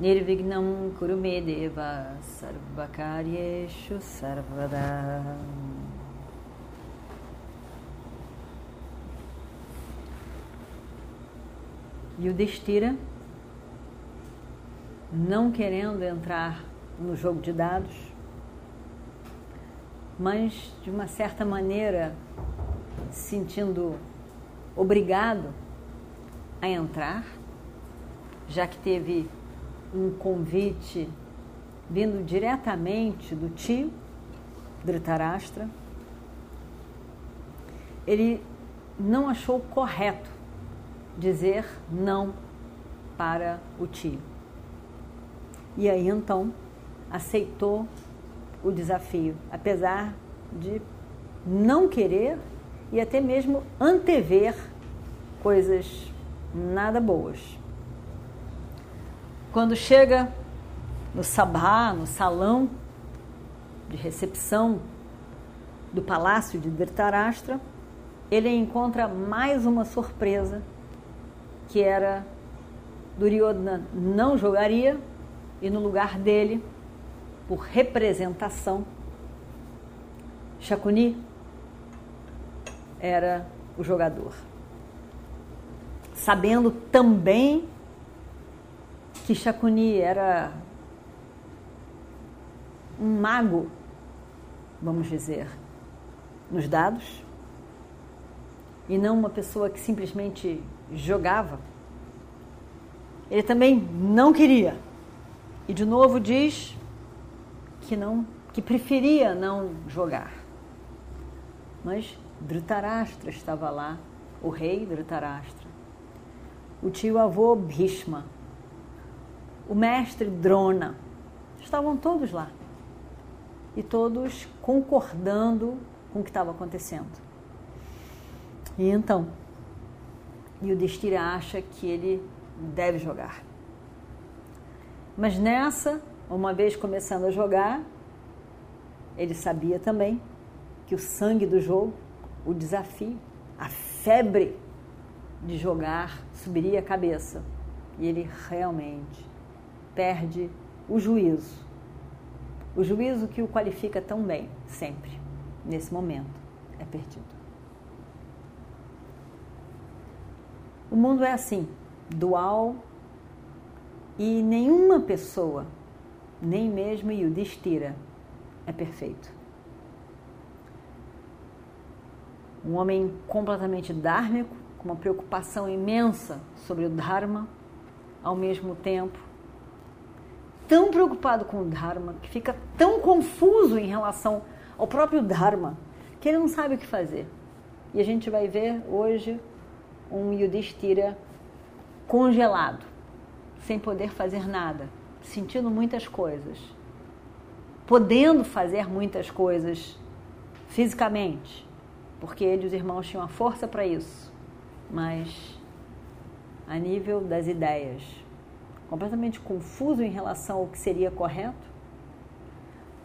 Nirvignam Kurumedeva Sarvakaryeshu Sarvada E o Destira, não querendo entrar no jogo de dados, mas de uma certa maneira sentindo obrigado a entrar, já que teve um convite vindo diretamente do tio Dhritarashtra, ele não achou correto dizer não para o tio. E aí então aceitou o desafio, apesar de não querer e até mesmo antever coisas nada boas. Quando chega no sabá, no salão de recepção do palácio de Dhritarashtra, ele encontra mais uma surpresa que era Duryodhana não jogaria e no lugar dele, por representação, Shakuni era o jogador. Sabendo também que Shakuni era um mago, vamos dizer, nos dados, e não uma pessoa que simplesmente jogava. Ele também não queria. E de novo diz que não que preferia não jogar. Mas Dhritarashtra estava lá, o rei Dhritarashtra. O tio avô Bhishma, o mestre Drona, estavam todos lá. E todos concordando com o que estava acontecendo. E então, e o Destira acha que ele deve jogar. Mas nessa, uma vez começando a jogar, ele sabia também que o sangue do jogo, o desafio, a febre de jogar subiria a cabeça. E ele realmente perde o juízo. O juízo que o qualifica tão bem, sempre, nesse momento, é perdido. O mundo é assim, dual, e nenhuma pessoa, nem mesmo Yudhishthira, é perfeito. Um homem completamente dármico, com uma preocupação imensa sobre o Dharma, ao mesmo tempo tão preocupado com o Dharma, que fica tão confuso em relação ao próprio Dharma, que ele não sabe o que fazer. E a gente vai ver hoje um Yudhishthira congelado, sem poder fazer nada, sentindo muitas coisas, podendo fazer muitas coisas fisicamente, porque ele e os irmãos tinham a força para isso, mas a nível das ideias, completamente confuso em relação ao que seria correto,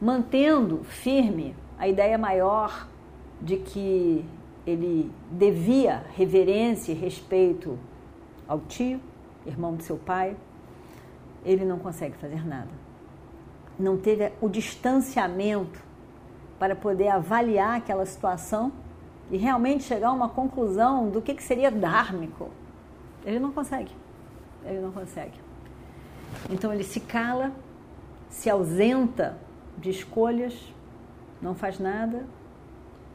mantendo firme a ideia maior de que ele devia reverência e respeito ao tio, irmão do seu pai, ele não consegue fazer nada. Não teve o distanciamento para poder avaliar aquela situação e realmente chegar a uma conclusão do que, que seria dármico. Ele não consegue. Ele não consegue. Então ele se cala, se ausenta de escolhas, não faz nada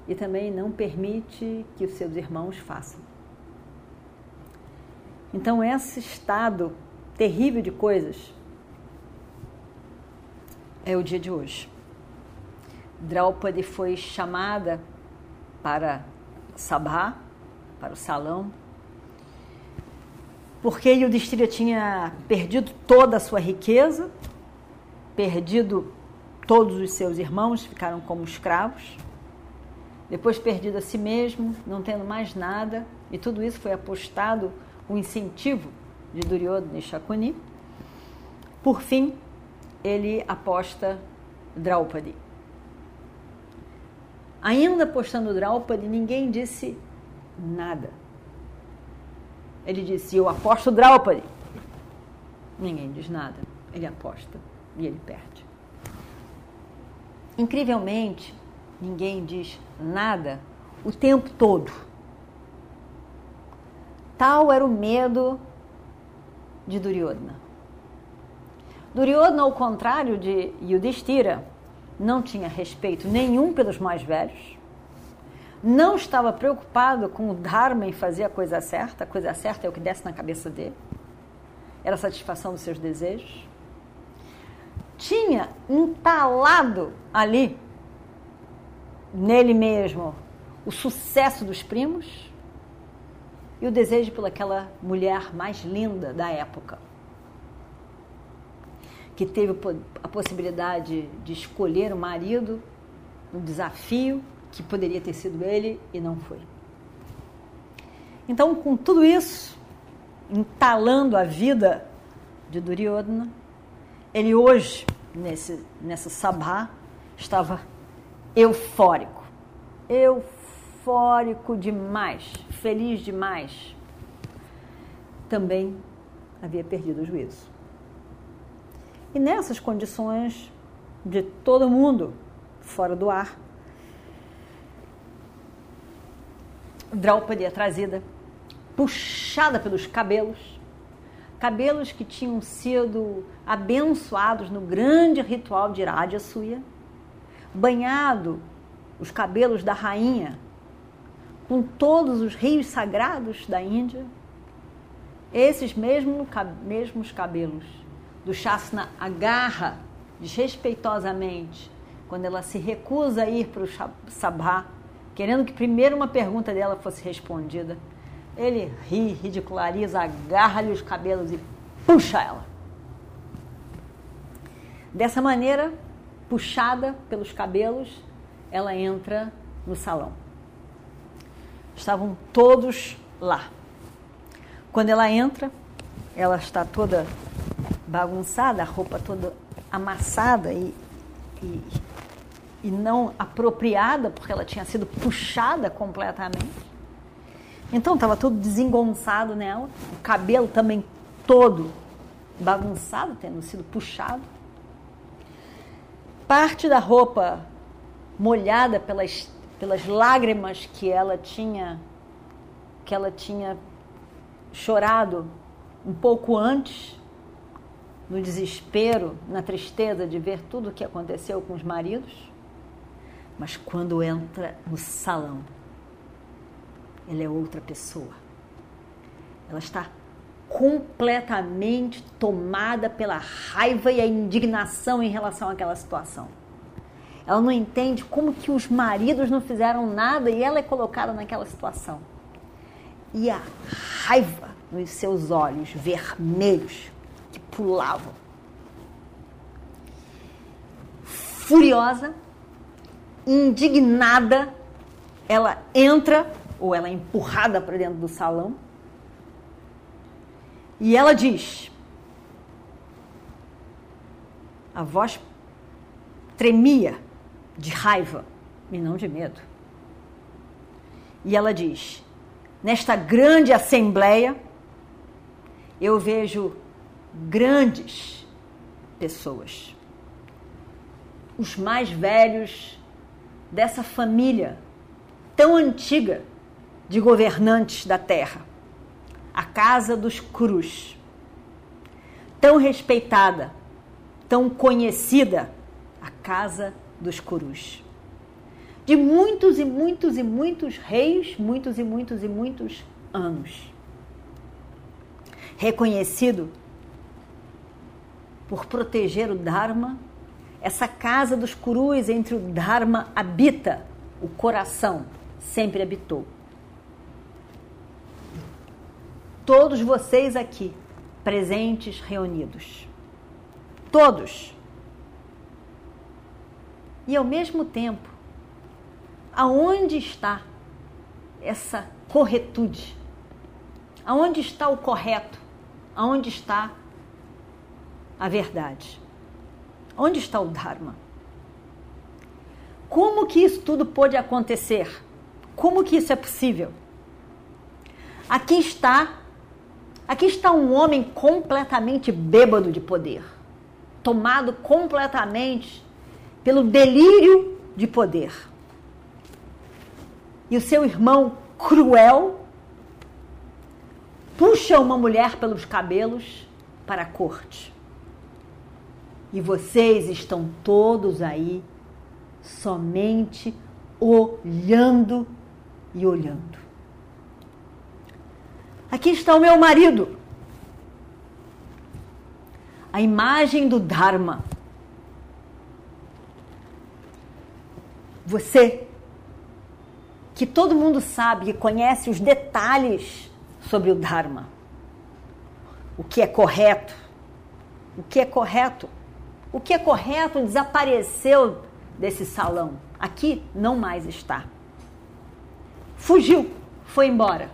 e também não permite que os seus irmãos façam. Então, esse estado terrível de coisas é o dia de hoje. Draupadi foi chamada para Sabha, para o salão, porque Yudhishthira tinha perdido toda a sua riqueza, perdido Todos os seus irmãos ficaram como escravos. Depois perdido a si mesmo, não tendo mais nada, e tudo isso foi apostado o incentivo de Duryodhana e Shakuni. Por fim, ele aposta Draupadi. Ainda apostando Draupadi, ninguém disse nada. Ele disse: Eu aposto Draupadi. Ninguém diz nada. Ele aposta e ele perde. Incrivelmente, ninguém diz nada o tempo todo. Tal era o medo de Duryodhana. Duryodhana, ao contrário de Yudhishthira, não tinha respeito nenhum pelos mais velhos, não estava preocupado com o Dharma em fazer a coisa certa, a coisa certa é o que desce na cabeça dele, era a satisfação dos seus desejos. Tinha entalado ali, nele mesmo, o sucesso dos primos, e o desejo pelaquela mulher mais linda da época, que teve a possibilidade de escolher o marido, um desafio que poderia ter sido ele e não foi. Então, com tudo isso, entalando a vida de Duryodhana, ele hoje, nesse, nessa sabá, estava eufórico. Eufórico demais feliz demais, também havia perdido o juízo. E nessas condições de todo mundo fora do ar, Draupadi é trazida, puxada pelos cabelos, cabelos que tinham sido abençoados no grande ritual de Suya, banhado os cabelos da rainha com todos os rios sagrados da Índia, esses mesmo, mesmos cabelos do Shasna agarra desrespeitosamente quando ela se recusa a ir para o Sabha, querendo que primeiro uma pergunta dela fosse respondida. Ele ri, ridiculariza, agarra-lhe os cabelos e puxa ela. Dessa maneira, puxada pelos cabelos, ela entra no salão. Estavam todos lá. Quando ela entra, ela está toda bagunçada, a roupa toda amassada e, e, e não apropriada, porque ela tinha sido puxada completamente. Então estava tudo desengonçado nela, o cabelo também todo bagunçado, tendo sido puxado. Parte da roupa molhada pelas pelas lágrimas que ela tinha que ela tinha chorado um pouco antes, no desespero, na tristeza de ver tudo o que aconteceu com os maridos, mas quando entra no salão, ela é outra pessoa. Ela está completamente tomada pela raiva e a indignação em relação àquela situação. Ela não entende como que os maridos não fizeram nada e ela é colocada naquela situação. E a raiva nos seus olhos vermelhos que pulavam. Furiosa, indignada, ela entra ou ela é empurrada para dentro do salão. E ela diz: a voz tremia de raiva e não de medo. E ela diz: Nesta grande assembleia, eu vejo grandes pessoas. Os mais velhos dessa família tão antiga de governantes da terra, a casa dos Cruz, tão respeitada, tão conhecida, a casa dos Curus. De muitos e muitos e muitos reis, muitos e muitos e muitos anos. Reconhecido por proteger o Dharma, essa casa dos Curus entre o Dharma habita, o coração sempre habitou. Todos vocês aqui, presentes, reunidos, todos E ao mesmo tempo, aonde está essa corretude? Aonde está o correto? Aonde está a verdade? Onde está o Dharma? Como que isso tudo pôde acontecer? Como que isso é possível? Aqui está, aqui está um homem completamente bêbado de poder, tomado completamente pelo delírio de poder. E o seu irmão cruel puxa uma mulher pelos cabelos para a corte. E vocês estão todos aí somente olhando e olhando. Aqui está o meu marido. A imagem do Dharma. Você, que todo mundo sabe, que conhece os detalhes sobre o Dharma. O que é correto. O que é correto. O que é correto desapareceu desse salão. Aqui não mais está. Fugiu, foi embora.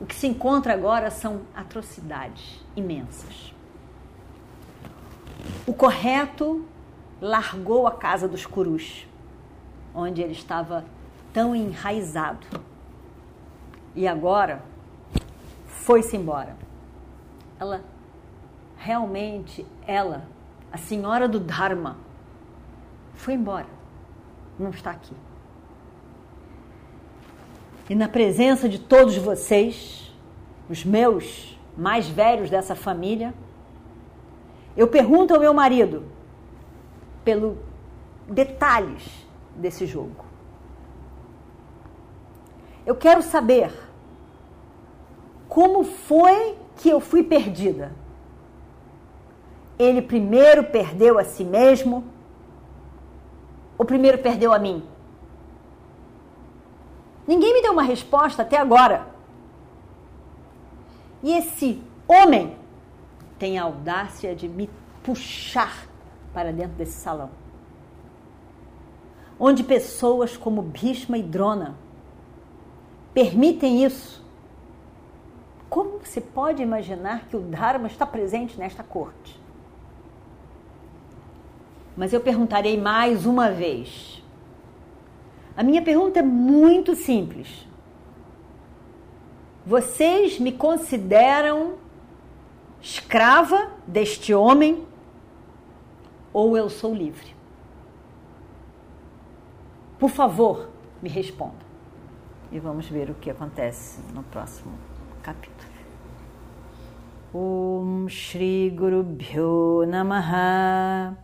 O que se encontra agora são atrocidades imensas. O correto largou a casa dos curus, onde ele estava tão enraizado. E agora foi-se embora. Ela, realmente, ela, a senhora do Dharma, foi embora. Não está aqui e na presença de todos vocês, os meus mais velhos dessa família, eu pergunto ao meu marido pelo detalhes desse jogo. Eu quero saber como foi que eu fui perdida. Ele primeiro perdeu a si mesmo ou primeiro perdeu a mim? Ninguém me deu uma resposta até agora. E esse homem tem a audácia de me puxar para dentro desse salão. Onde pessoas como Bhishma e Drona permitem isso. Como você pode imaginar que o Dharma está presente nesta corte? Mas eu perguntarei mais uma vez: a minha pergunta é muito simples. Vocês me consideram escrava deste homem ou eu sou livre? Por favor, me responda. E vamos ver o que acontece no próximo capítulo. Om Shri Guru Bhyo Namaha